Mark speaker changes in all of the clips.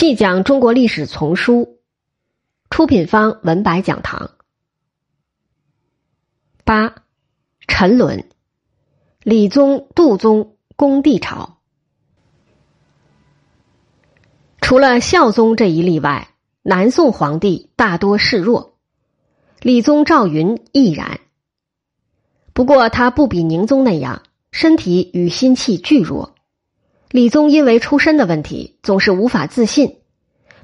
Speaker 1: 细讲中国历史丛书，出品方文白讲堂。八，沉沦。理宗、杜宗公帝朝，除了孝宗这一例外，南宋皇帝大多示弱。理宗赵云亦然。不过他不比宁宗那样，身体与心气俱弱。李宗因为出身的问题，总是无法自信。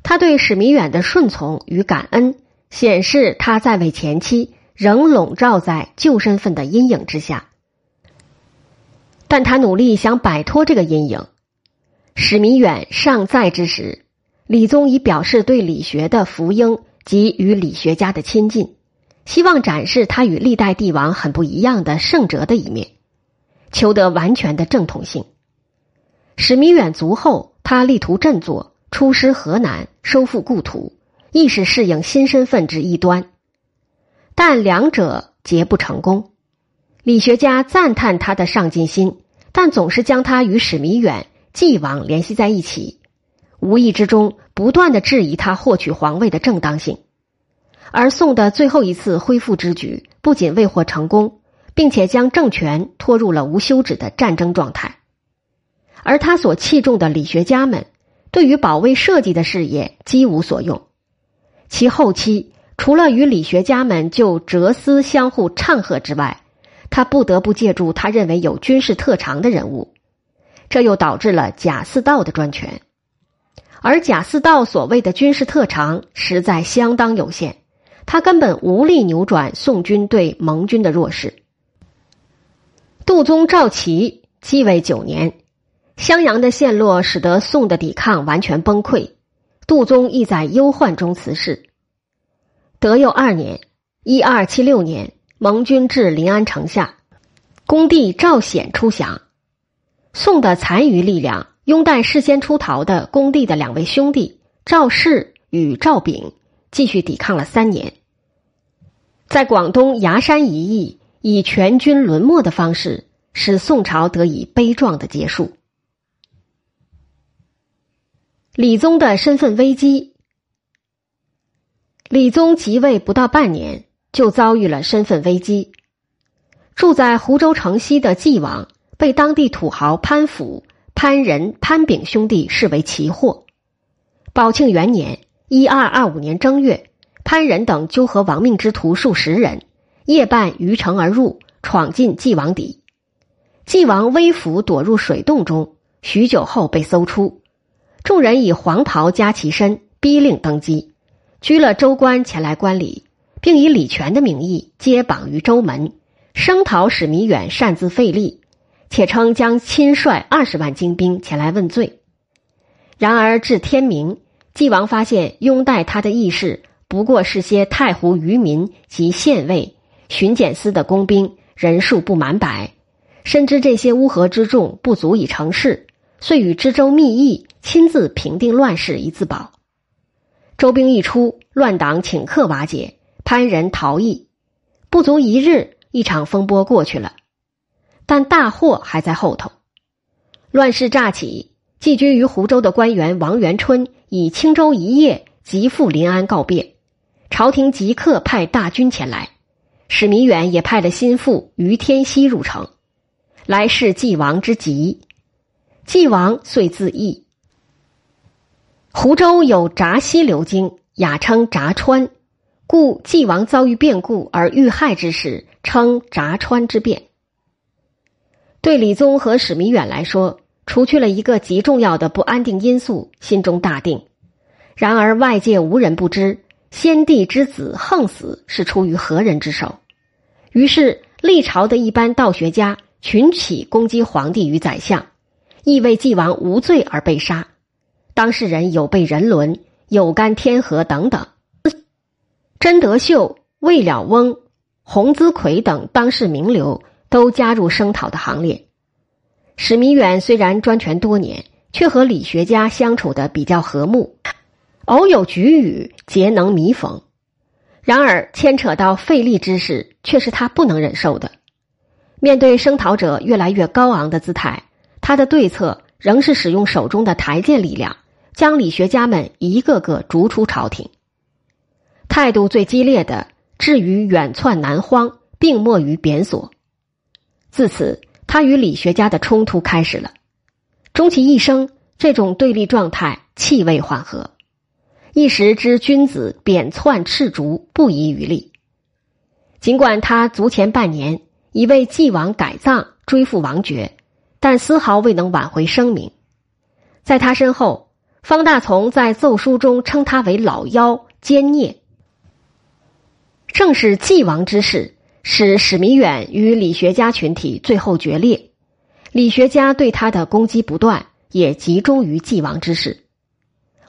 Speaker 1: 他对史弥远的顺从与感恩，显示他在位前期仍笼罩在旧身份的阴影之下。但他努力想摆脱这个阴影。史弥远尚在之时，李宗已表示对理学的福音及与理学家的亲近，希望展示他与历代帝王很不一样的圣哲的一面，求得完全的正统性。史弥远卒后，他力图振作，出师河南，收复故土，亦是适应新身份之一端。但两者皆不成功。理学家赞叹他的上进心，但总是将他与史弥远、继王联系在一起，无意之中不断的质疑他获取皇位的正当性。而宋的最后一次恢复之举，不仅未获成功，并且将政权拖入了无休止的战争状态。而他所器重的理学家们，对于保卫社稷的事业几无所用。其后期除了与理学家们就哲思相互唱和之外，他不得不借助他认为有军事特长的人物，这又导致了贾似道的专权。而贾似道所谓的军事特长实在相当有限，他根本无力扭转宋军对蒙军的弱势。杜宗赵齐继位九年。襄阳的陷落使得宋的抵抗完全崩溃，杜宗亦在忧患中辞世。德佑二年（一二七六年），蒙军至临安城下，恭帝赵显出降。宋的残余力量拥戴事先出逃的恭帝的两位兄弟赵氏与赵炳，继续抵抗了三年，在广东崖山一役以全军沦没的方式，使宋朝得以悲壮的结束。李宗的身份危机。李宗即位不到半年，就遭遇了身份危机。住在湖州城西的纪王，被当地土豪潘府、潘仁、潘炳兄弟视为奇货。宝庆元年（一二二五年正月），潘仁等纠合亡命之徒数十人，夜半逾城而入，闯进纪王邸。纪王微服躲入水洞中，许久后被搜出。众人以黄袍加其身，逼令登基，拘了州官前来观礼，并以李全的名义接绑于州门，声讨史弥远擅自废立，且称将亲率二十万精兵前来问罪。然而至天明，纪王发现拥戴他的义士不过是些太湖渔民及县尉、巡检司的工兵，人数不满百，深知这些乌合之众不足以成事。遂与知州密议，亲自平定乱世以自保。周兵一出，乱党顷刻瓦解，潘仁逃逸。不足一日，一场风波过去了，但大祸还在后头。乱世乍起，寄居于湖州的官员王元春以青州一夜即赴临安告别，朝廷即刻派大军前来。史弥远也派了心腹于天锡入城，来示纪王之急。纪王遂自缢。湖州有闸溪流经，雅称闸川，故纪王遭遇变故而遇害之时，称闸川之变。对李宗和史弥远来说，除去了一个极重要的不安定因素，心中大定。然而外界无人不知，先帝之子横死是出于何人之手？于是历朝的一般道学家群起攻击皇帝与宰相。亦为纪王无罪而被杀，当事人有悖人伦、有干天河等等。甄德秀、魏了翁、洪资奎等当世名流都加入声讨的行列。史弥远虽然专权多年，却和理学家相处的比较和睦，偶有局语，皆能弥缝。然而牵扯到费力之事，却是他不能忍受的。面对声讨者越来越高昂的姿态。他的对策仍是使用手中的台谏力量，将理学家们一个个逐出朝廷。态度最激烈的，至于远窜南荒，并没于贬所。自此，他与理学家的冲突开始了。终其一生，这种对立状态气未缓和。一时之君子贬窜斥逐，不遗余力。尽管他卒前半年已为继王改葬、追复王爵，但丝毫未能挽回声名。在他身后，方大从在奏书中称他为老妖奸孽。正是继王之事，使史弥远与理学家群体最后决裂。理学家对他的攻击不断，也集中于继王之事。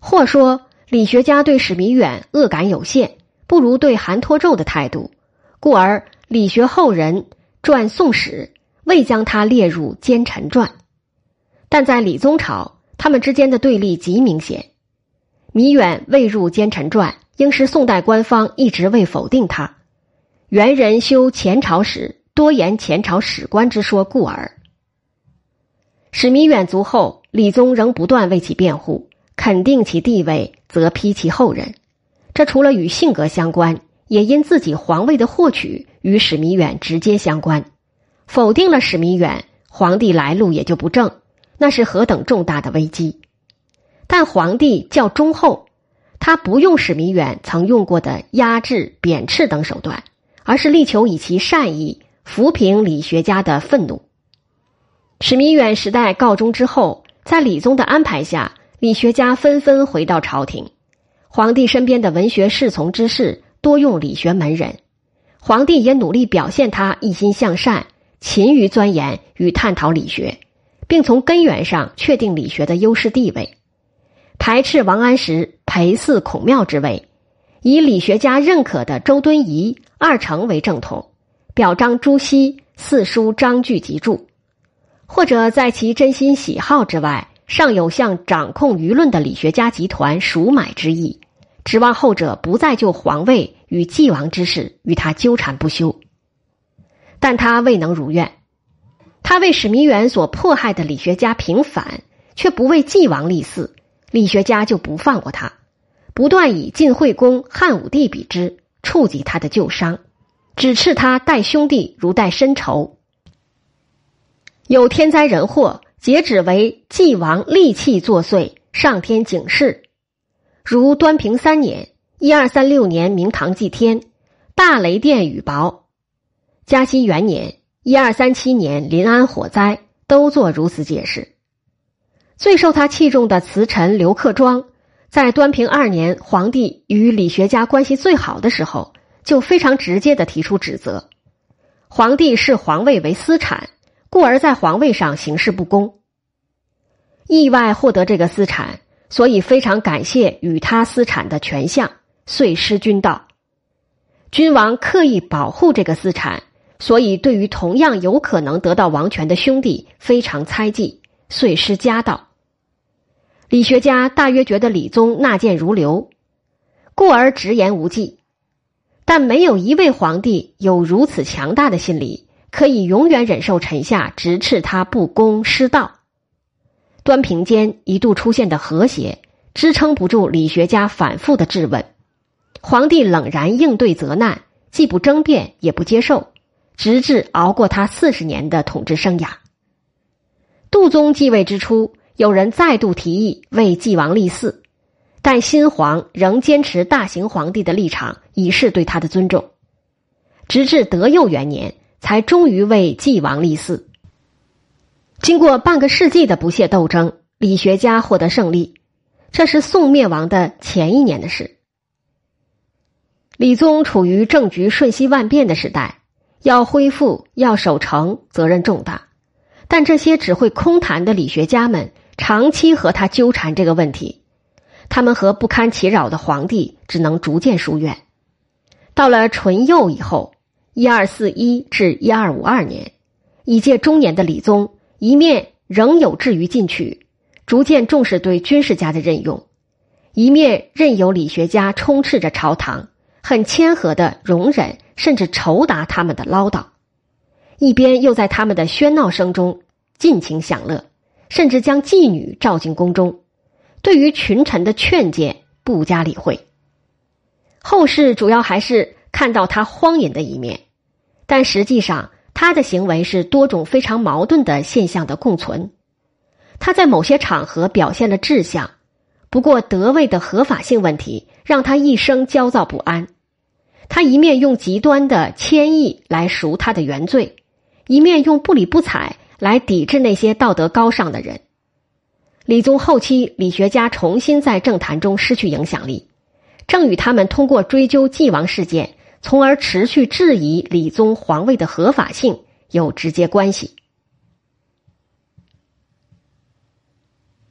Speaker 1: 或说，理学家对史弥远恶感有限，不如对韩托胄的态度。故而，理学后人传《宋史》未将他列入奸臣传，但在李宗朝，他们之间的对立极明显。弥远未入奸臣传，应是宋代官方一直未否定他。元人修前朝史，多言前朝史官之说故耳。史弥远卒后，李宗仍不断为其辩护，肯定其地位，则批其后人。这除了与性格相关。也因自己皇位的获取与史弥远直接相关，否定了史弥远，皇帝来路也就不正，那是何等重大的危机！但皇帝较忠厚，他不用史弥远曾用过的压制、贬斥等手段，而是力求以其善意抚平理学家的愤怒。史弥远时代告终之后，在李宗的安排下，理学家纷纷回到朝廷，皇帝身边的文学侍从之士。多用理学门人，皇帝也努力表现他一心向善、勤于钻研与探讨理学，并从根源上确定理学的优势地位，排斥王安石陪祀孔庙之位，以理学家认可的周敦颐、二程为正统，表彰朱熹四书章句集注，或者在其真心喜好之外，尚有向掌控舆论的理学家集团赎买之意。指望后者不再就皇位与继王之事与他纠缠不休，但他未能如愿。他为史弥远所迫害的理学家平反，却不为继王立嗣，理学家就不放过他，不断以晋惠公、汉武帝比之，触及他的旧伤，指斥他待兄弟如待深仇。有天灾人祸，皆指为继王戾气作祟，上天警示。如端平三年（一二三六年）明堂祭天，大雷电雨雹；嘉熙元年（一二三七年）临安火灾，都做如此解释。最受他器重的词臣刘克庄，在端平二年皇帝与理学家关系最好的时候，就非常直接的提出指责：皇帝视皇位为私产，故而在皇位上行事不公。意外获得这个私产。所以非常感谢与他私产的权相，遂失君道。君王刻意保护这个私产，所以对于同样有可能得到王权的兄弟非常猜忌，遂失家道。理学家大约觉得李宗纳谏如流，故而直言无忌。但没有一位皇帝有如此强大的心理，可以永远忍受臣下直斥他不公失道。端平间一度出现的和谐，支撑不住理学家反复的质问。皇帝冷然应对责难，既不争辩，也不接受，直至熬过他四十年的统治生涯。杜宗继位之初，有人再度提议为继王立嗣，但新皇仍坚持大行皇帝的立场，以示对他的尊重。直至德佑元年，才终于为继王立嗣。经过半个世纪的不懈斗争，理学家获得胜利。这是宋灭亡的前一年的事。李宗处于政局瞬息万变的时代，要恢复、要守成，责任重大。但这些只会空谈的理学家们，长期和他纠缠这个问题。他们和不堪其扰的皇帝只能逐渐疏远。到了淳佑以后（一二四一至一二五二年），已届中年的李宗。一面仍有志于进取，逐渐重视对军事家的任用；一面任由理学家充斥着朝堂，很谦和的容忍甚至酬答他们的唠叨；一边又在他们的喧闹声中尽情享乐，甚至将妓女召进宫中，对于群臣的劝谏不加理会。后世主要还是看到他荒淫的一面，但实际上他的行为是多种非常矛盾的现象的共存。他在某些场合表现了志向，不过德位的合法性问题让他一生焦躁不安。他一面用极端的谦抑来赎他的原罪，一面用不理不睬来抵制那些道德高尚的人。李宗后期理学家重新在政坛中失去影响力，正与他们通过追究继王事件，从而持续质疑李宗皇位的合法性有直接关系。